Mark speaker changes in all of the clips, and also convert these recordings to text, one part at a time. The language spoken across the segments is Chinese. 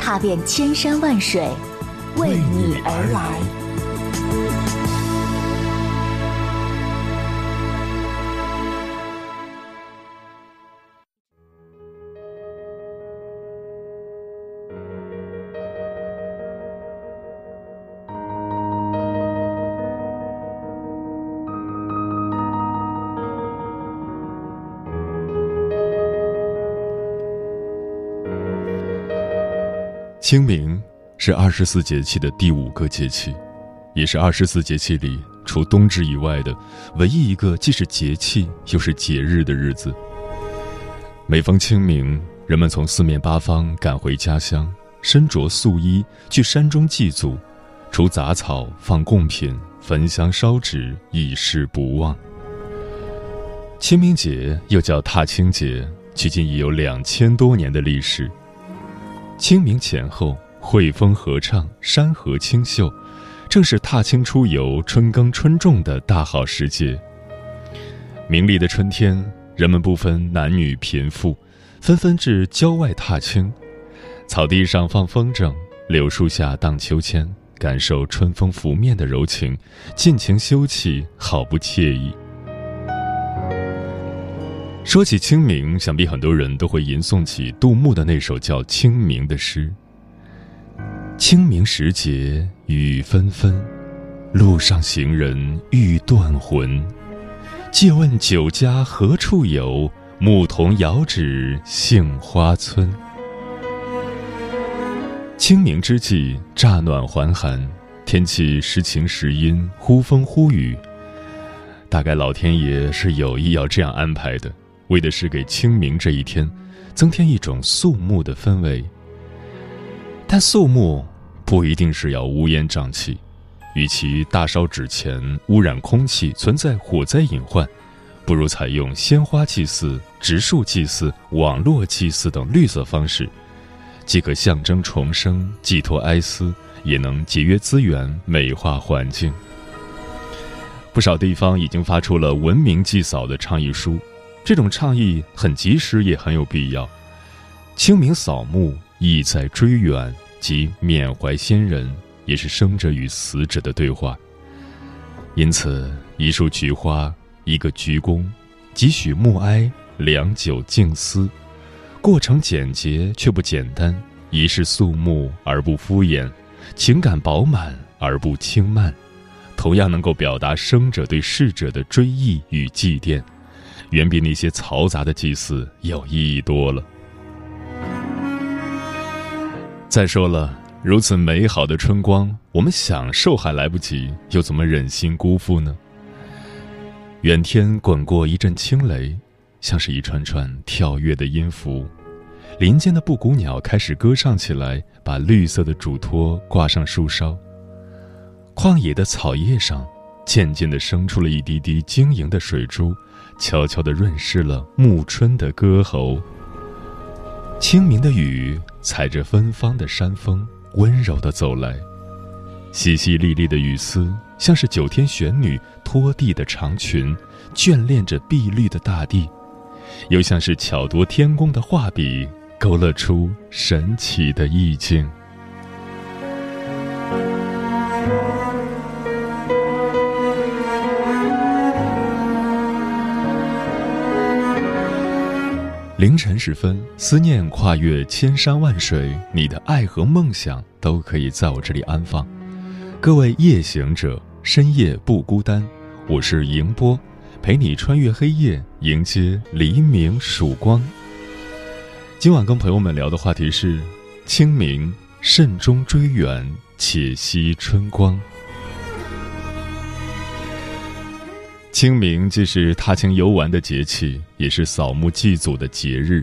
Speaker 1: 踏遍千山万水，为你而来。
Speaker 2: 清明是二十四节气的第五个节气，也是二十四节气里除冬至以外的唯一一个既是节气又是节日的日子。每逢清明，人们从四面八方赶回家乡，身着素衣去山中祭祖，除杂草，放贡品，焚香烧纸，以示不忘。清明节又叫踏青节，距今已有两千多年的历史。清明前后，惠风和畅，山河清秀，正是踏青出游、春耕春种的大好时节。明丽的春天，人们不分男女贫富，纷纷至郊外踏青，草地上放风筝，柳树下荡秋千，感受春风拂面的柔情，尽情休憩，好不惬意。说起清明，想必很多人都会吟诵起杜牧的那首叫《清明》的诗。清明时节雨纷纷，路上行人欲断魂。借问酒家何处有？牧童遥指杏花村。清明之际，乍暖还寒，天气时晴时阴，忽风忽雨。大概老天爷是有意要这样安排的。为的是给清明这一天增添一种肃穆的氛围，但肃穆不一定是要乌烟瘴气，与其大烧纸钱污染空气、存在火灾隐患，不如采用鲜花祭祀、植树祭祀、网络祭祀等绿色方式，既可象征重生、寄托哀思，也能节约资源、美化环境。不少地方已经发出了文明祭扫的倡议书。这种倡议很及时，也很有必要。清明扫墓意在追远，即缅怀先人，也是生者与死者的对话。因此，一束菊花，一个鞠躬，几许默哀，良久静思，过程简洁却不简单，仪式肃穆而不敷衍，情感饱满而不轻慢，同样能够表达生者对逝者的追忆与祭奠。远比那些嘈杂的祭祀有意义多了。再说了，如此美好的春光，我们享受还来不及，又怎么忍心辜负呢？远天滚过一阵轻雷，像是一串串跳跃的音符。林间的布谷鸟开始歌唱起来，把绿色的嘱托挂上树梢。旷野的草叶上，渐渐地生出了一滴滴晶莹的水珠。悄悄地润湿了暮春的歌喉。清明的雨踩着芬芳的山峰，温柔地走来，淅淅沥沥的雨丝像是九天玄女拖地的长裙，眷恋着碧绿的大地，又像是巧夺天工的画笔，勾勒出神奇的意境。凌晨时分，思念跨越千山万水，你的爱和梦想都可以在我这里安放。各位夜行者，深夜不孤单，我是迎波，陪你穿越黑夜，迎接黎明曙光。今晚跟朋友们聊的话题是：清明，慎终追远，且惜春光。清明既是踏青游玩的节气，也是扫墓祭祖的节日。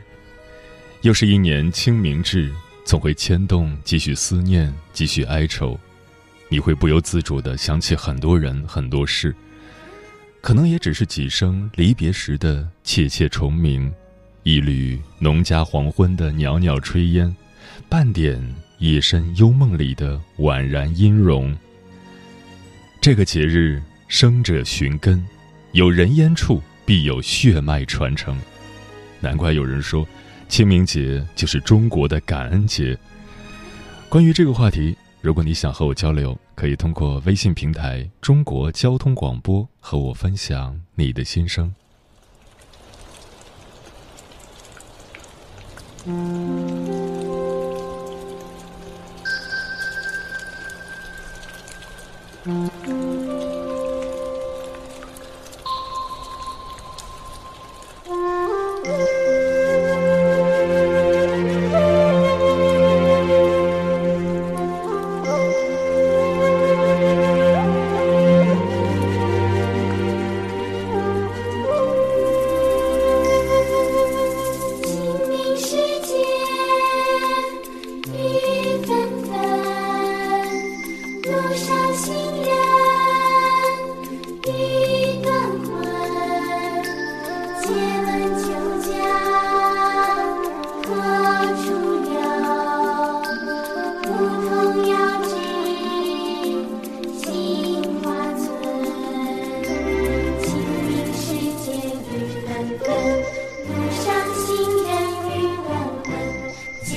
Speaker 2: 又是一年清明至，
Speaker 3: 总会牵动几许思念，几许哀愁。你会不由自主的想起很多人、很多事，可能也只是几声离别时的切切虫鸣，一缕农家黄昏的袅袅炊烟，半点夜深幽梦里的宛然音容。这个节日，生者寻根，有人烟处必有血脉传承。难怪有人说，清明节就是中国的感恩节。关于这个话题。如果你想和我交流，可以通过微信平台“中国交通广播”和我分享你的心声。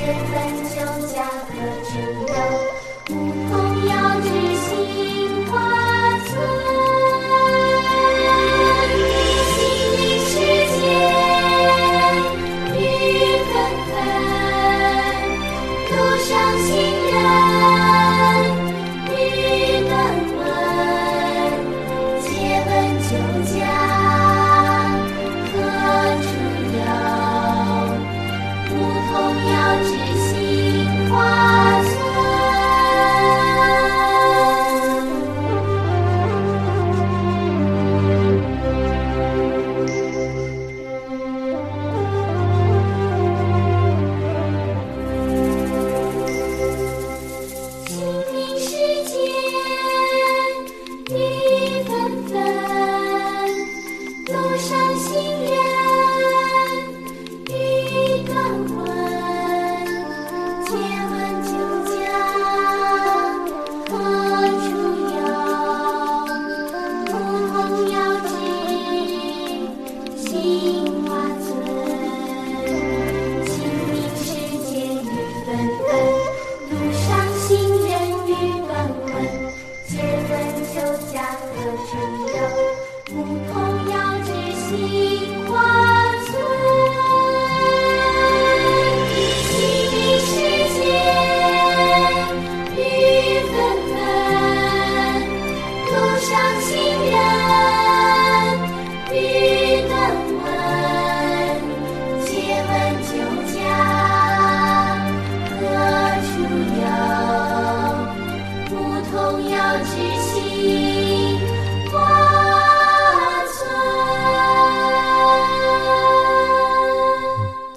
Speaker 3: 借问酒家何处有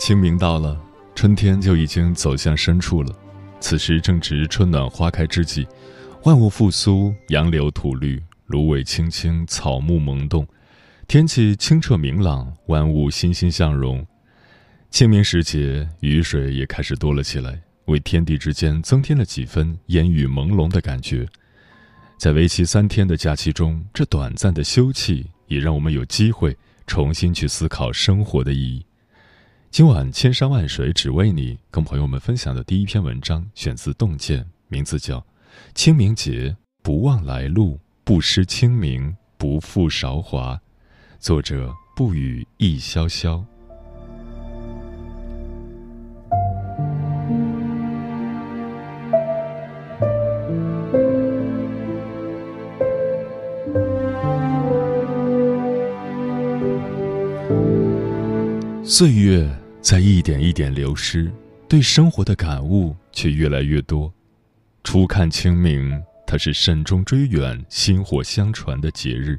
Speaker 3: 清明到了，春天就已经走向深处了。此时正值春暖花开之际，万物复苏，杨柳吐绿，芦苇青青，草木萌动，天气清澈明朗，万物欣欣向荣。清明时节，雨水也开始多了起来，为天地之间增添了几分烟雨朦胧的感觉。在为期三天的假期中，这短暂的休憩也让我们有机会重新去思考生活的意义。今晚千山万水只为你，跟朋友们分享的第一篇文章选自《洞见》，名字叫《清明节不忘来路，不失清明，不负韶华》，作者不语亦潇潇。岁月。在一点一点流失，对生活的感悟却越来越多。初看清明，它是慎终追远、薪火相传的节日，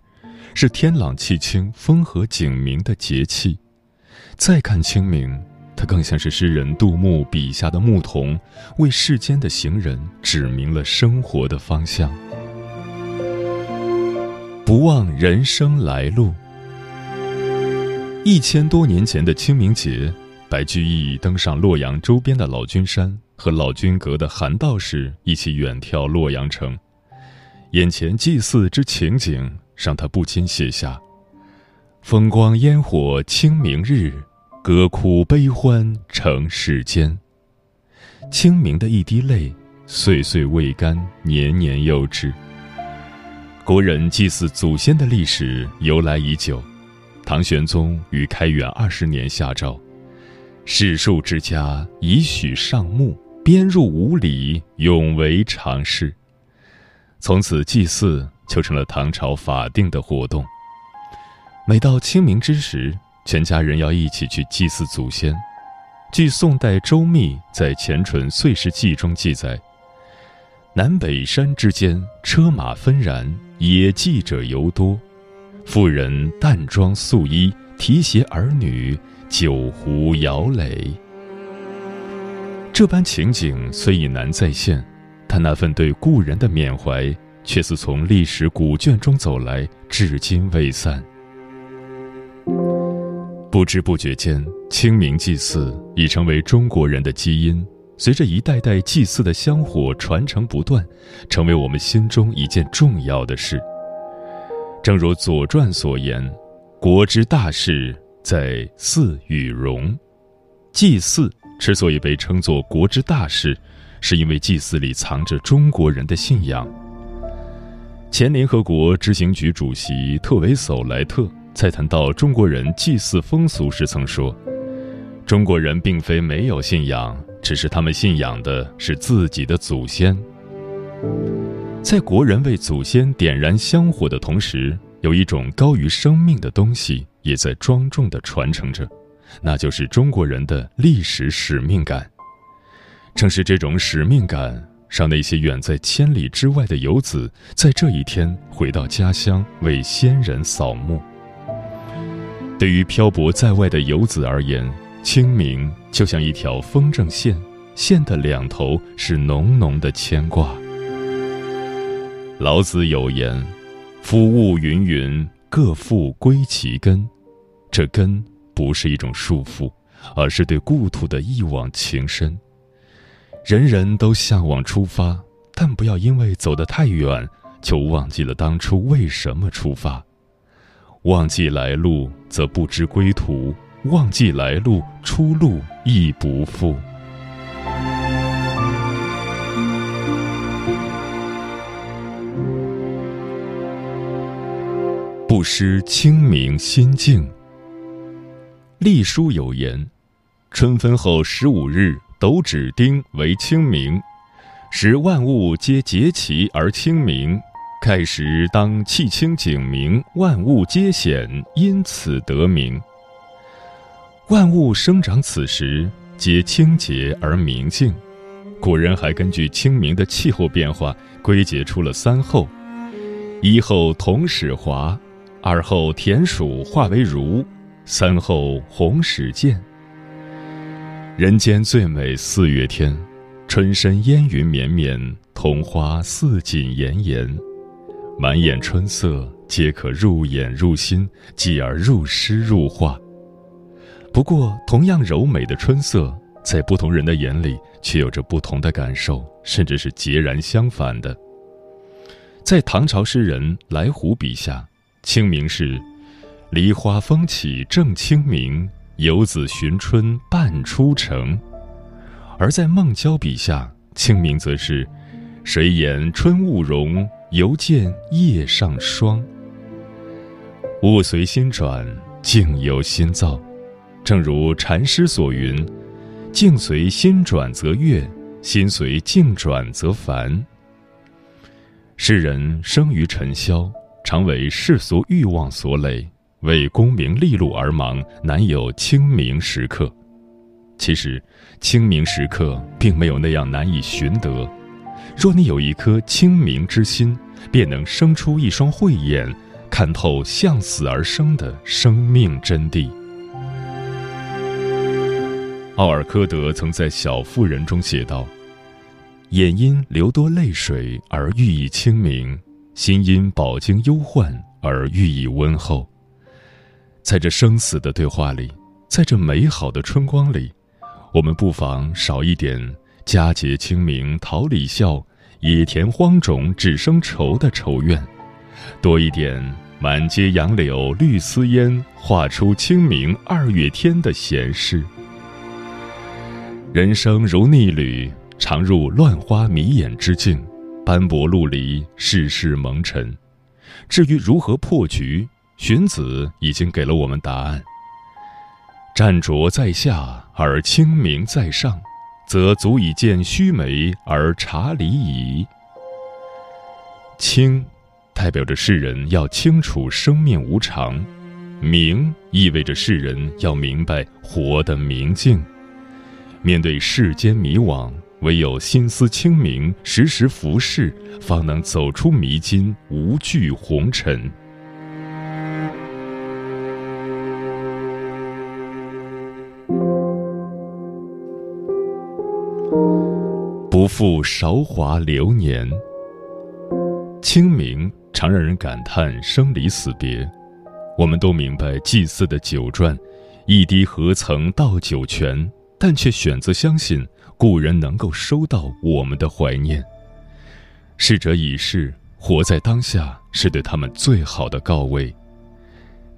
Speaker 3: 是天朗气清、风和景明的节气；再看清明，
Speaker 2: 它更像是诗人杜牧笔下的牧童，为世间的行人指明了生活的方向。不忘人生来路。一千多年前的清明节，白居易登上洛阳周边的老君山，和老君阁的韩道士一起远眺洛阳城。眼前祭祀之情景，让他不禁写下：“风光烟火清明日，歌哭悲欢成世间。”清明的一滴泪，岁岁未干，年年又至。国人祭祀祖先的历史由来已久。唐玄宗于开元二十年下诏：“世庶之家宜许上墓，编入五礼，永为常事。”从此，祭祀就成了唐朝法定的活动。每到清明之时，全家人要一起去祭祀祖先。据宋代周密在《前纯岁时记》中记载：“南北山之间，车马纷然，野祭者尤多。”妇人淡妆素衣，提携儿女，酒壶摇垒。这般情景虽已难再现，但那份对故人的缅怀，却似从历史古卷中走来，至今未散。不知不觉间，清明祭祀已成为中国人的基因，随着一代代祭祀的香火传承不断，成为我们心中一件重要的事。正如《左传》所言：“国之大事，在祀与戎。”祭祀之所以被称作国之大事，是因为祭祀里藏着中国人的信仰。前联合国执行局主席特维索莱特在谈到中国人祭祀风俗时曾说：“中国人并非没有信仰，只是他们信仰的是自己的祖先。”在国人为祖先点燃香火的同时，有一种高于生命的东西也在庄重地传承着，那就是中国人的历史使命感。正是这种使命感，让那些远在千里之外的游子，在这一天回到家乡为先人扫墓。对于漂泊在外的游子而言，清明就像一条风筝线，线的两头是浓浓的牵挂。老子有言：“夫物芸芸，各复归其根。”这根不是一种束缚，而是对故土的一往情深。人人都向往出发，但不要因为走得太远，就忘记了当初为什么出发。忘记来路，则不知归途；忘记来路，出路亦不复。不失清明心境。隶书有言：“春分后十五日，斗指丁为清明，使万物皆节齐而清明。盖时当气清景明，万物皆显，因此得名。万物生长此时，皆清洁而明净。古人还根据清明的气候变化，归结出了三候：一候同始华。”二候田鼠化为儒，三后红始见。人间最美四月天，春深烟云绵绵，桐花似锦炎炎，满眼春色，皆可入眼入心，继而入诗入画。不过，同样柔美的春色，在不同人的眼里，却有着不同的感受，甚至是截然相反的。在唐朝诗人来虎笔下。清明是梨花风起正清明，游子寻春半出城；而在孟郊笔下，清明则是谁言春雾融，犹见叶上霜。物随心转，境由心造。正如禅师所云：“境随心转则悦，心随境转则烦。”世人生于尘嚣。常为世俗欲望所累，为功名利禄而忙，难有清明时刻。其实，清明时刻并没有那样难以寻得。若你有一颗清明之心，便能生出一双慧眼，看透向死而生的生命真谛。奥尔科德曾在《小妇人》中写道：“眼因流多泪水而寓意清明，心因饱经忧患而寓意温厚。”在这生死的对话里，在这美好的春光里，我们不妨少一点“佳节清明桃李笑，野田荒冢只生愁”的愁怨，多一点“满街杨柳绿丝烟，画出清明二月天”的闲适。人生如逆旅，常入乱花迷眼之境，斑驳陆离，世事蒙尘。至于如何破局？荀子已经给了我们答案：湛浊在下而清明在上，则足以见须眉而察理矣。清，代表着世人要清楚生命无常；明，意味着世人要明白活的明净。面对世间迷惘，唯有心思清明，时时拂拭，方能走出迷津，无惧红尘。不负韶华流年。清明常让人感叹生离死别，我们都明白祭祀的酒馔，一滴何曾到九泉，但却选择相信故人能够收到我们的怀念。逝者已逝，活在当下是对他们最好的告慰。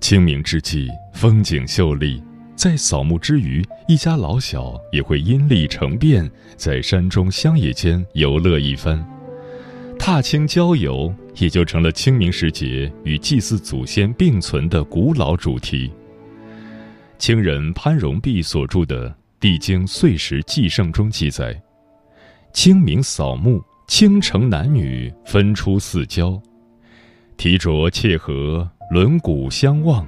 Speaker 2: 清明之际，风景秀丽。在扫墓之余，一家老小也会因力成变，在山中乡野间游乐一番。踏青郊游也就成了清明时节与祭祀祖先并存的古老主题。清人潘荣弼所著的《帝京岁时记胜》中记载：清明扫墓，青城男女分出四郊，提着切合，轮毂相望。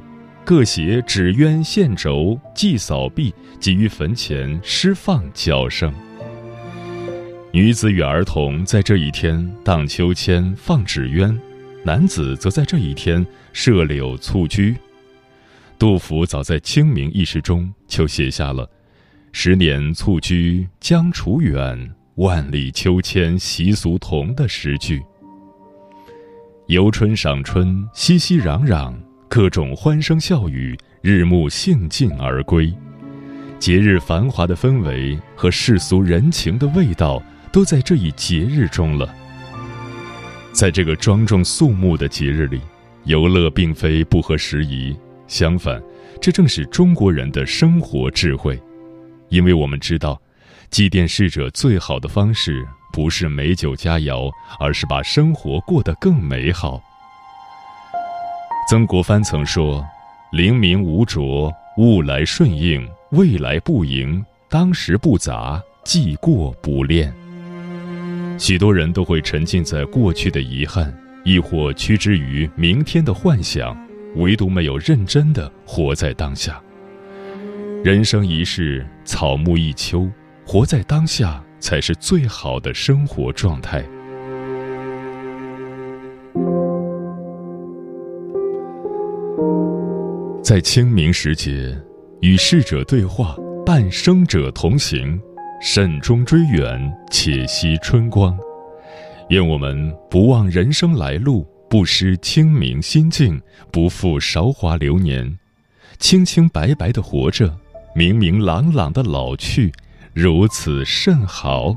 Speaker 2: 各携纸鸢线轴，祭扫毕，即于坟前施放叫声。女子与儿童在这一天荡秋千、放纸鸢，男子则在这一天射柳蹴鞠。杜甫早在清明一诗中就写下了“十年蹴鞠将除远，万里秋千习俗同”的诗句。游春赏春，熙熙攘攘。各种欢声笑语，日暮兴尽而归，节日繁华的氛围和世俗人情的味道，都在这一节日中了。在这个庄重肃穆的节日里，游乐并非不合时宜，相反，这正是中国人的生活智慧。因为我们知道，祭奠逝者最好的方式，不是美酒佳肴，而是把生活过得更美好。曾国藩曾说：“灵明无浊，物来顺应，未来不迎，当时不杂，既过不恋。”许多人都会沉浸在过去的遗憾，亦或趋之于明天的幻想，唯独没有认真的活在当下。人生一世，草木一秋，活在当下才是最好的生活状态。在清明时节，与逝者对话，伴生者同行，慎终追远，且惜春光。愿我们不忘人生来路，不失清明心境，不负韶华流年，清清白白的活着，明明朗朗的老去，如此甚好。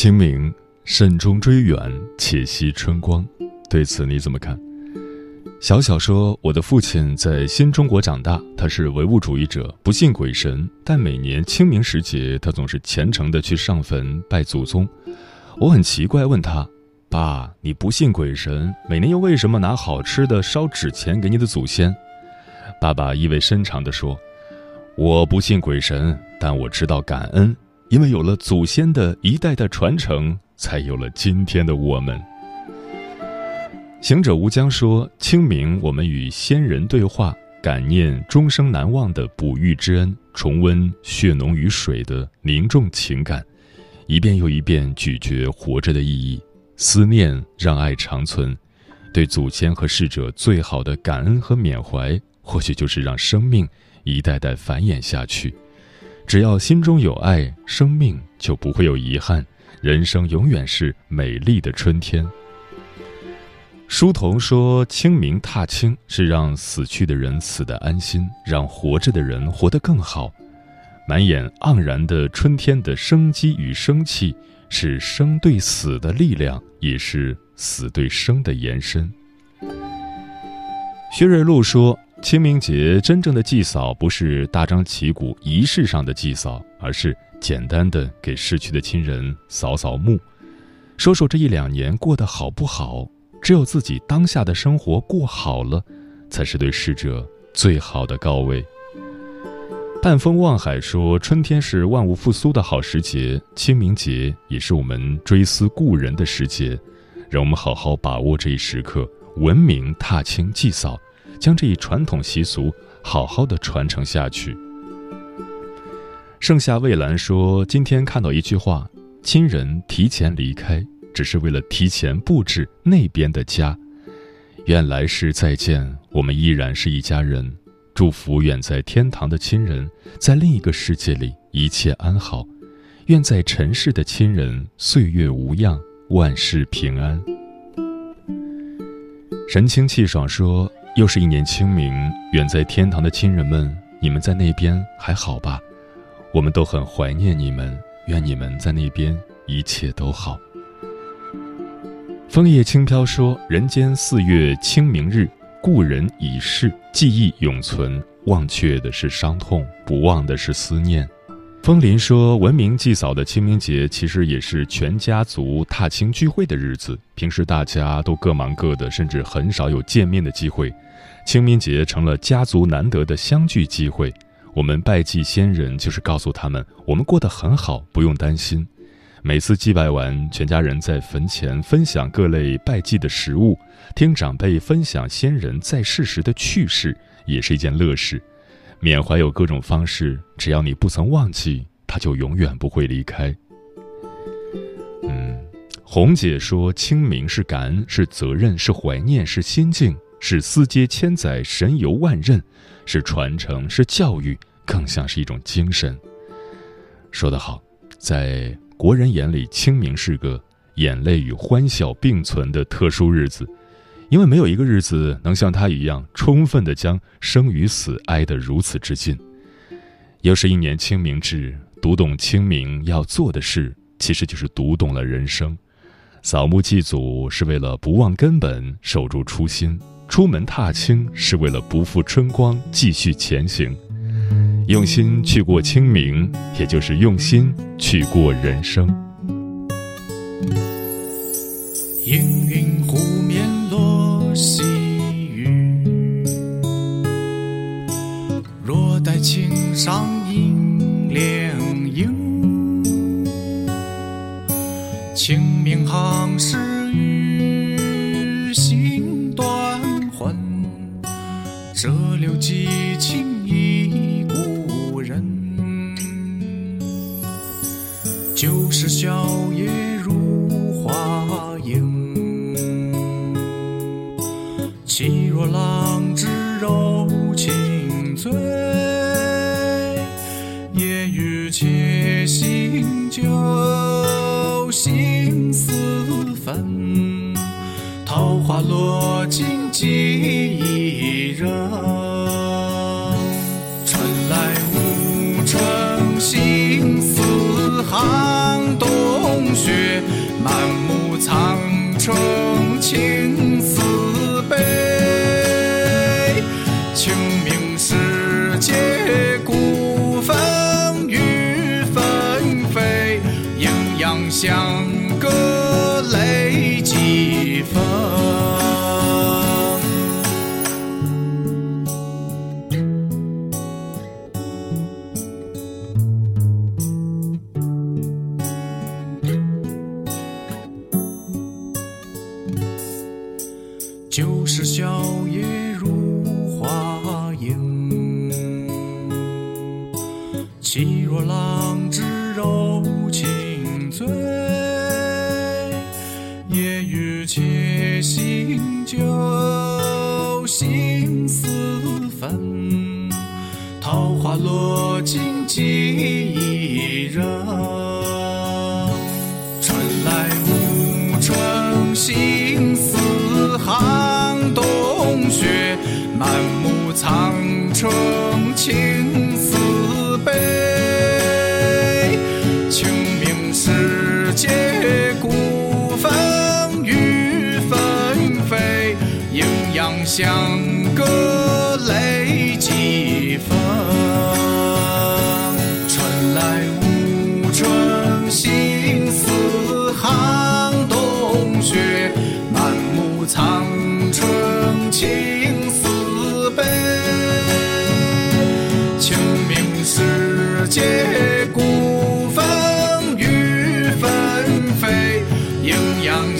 Speaker 2: 清明，慎终追远，且惜春光。对此你怎么看？小小说：“我的父亲在新中国长大，他是唯物主义者，不信鬼神。但每年清明时节，他总是虔诚地去上坟拜祖宗。我很奇怪，问他：‘爸，你不信鬼神，每年又为什么拿好吃的烧纸钱给你的祖先？’爸爸意味深长地说：‘我不信鬼神，但我知道感恩，因为有了祖先的一代代传承，才有了今天的我们。’”行者无疆说：“清明，我们与先人对话，感念终生难忘的哺育之恩，重温血浓于水的凝重情感，一遍又一遍咀嚼活着的意义，思念让爱长存。对祖先和逝者最好的感恩和缅怀，或许就是让生命一代代繁衍下去。只要心中有爱，生命就不会有遗憾，人生永远是美丽的春天。”书童说：“清明踏青是让死去的人死得安心，让活着的人活得更好。满眼盎然的春天的生机与生气，是生对死的力量，也是死对生的延伸。”薛瑞禄说：“清明节真正的祭扫不是大张旗鼓仪式上的祭扫，而是简单的给逝去的亲人扫扫墓，说说这一两年过得好不好。”只有自己当下的生活过好了，才是对逝者最好的告慰。半风望海说：“春天是万物复苏的好时节，清明节也是我们追思故人的时节。让我们好好把握这一时刻，文明踏青祭扫，将这一传统习俗好好的传承下去。”盛夏蔚蓝说：“今天看到一句话，亲人提前离开。”只是为了提前布置那边的家，愿来世再见，我们依然是一家人。祝福远在天堂的亲人，在另一个世界里一切安好。愿在尘世的亲人岁月无恙，万事平安。神清气爽说：“又是一年清明，远在天堂的亲人们，你们在那边还好吧？我们都很怀念你们，愿你们在那边一切都好。”枫叶轻飘说：“人间四月清明日，故人已逝，记忆永存。忘却的是伤痛，不忘的是思念。”枫林说：“文明祭扫的清明节，其实也是全家族踏青聚会的日子。平时大家都各忙各的，甚至很少有见面的机会。清明节成了家族难得的相聚机会。我们拜祭先人，就是告诉他们，我们过得很好，不用担心。”每次祭拜完，全家人在坟前分享各类拜祭的食物，听长辈分享先人在世时的趣事，也是一件乐事。缅怀有各种方式，只要你不曾忘记，他就永远不会离开。嗯，红姐说，清明是感恩，是责任，是怀念，是心境，是思接千载，神游万仞，是传承，是教育，更像是一种精神。说得好，在。国人眼里，清明是个眼泪与欢笑并存的特殊日子，因为没有一个日子能像他一样充分的将生与死挨得如此之近。又是一年清明至，读懂清明要做的事，其实就是读懂了人生。扫墓祭祖是为了不忘根本，守住初心；出门踏青是为了不负春光，继续前行。用心去过清明，也就是用心去过人生。
Speaker 4: 落尽几一人。就是笑靥如花影。气若浪之柔情醉，夜雨且行酒心似焚。桃花落尽几苍穹起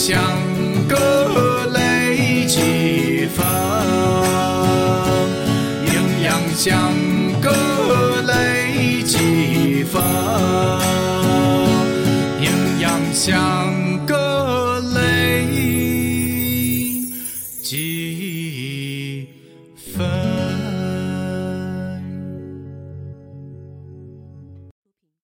Speaker 4: 相隔泪几分，阴阳相隔泪几分，阴阳相。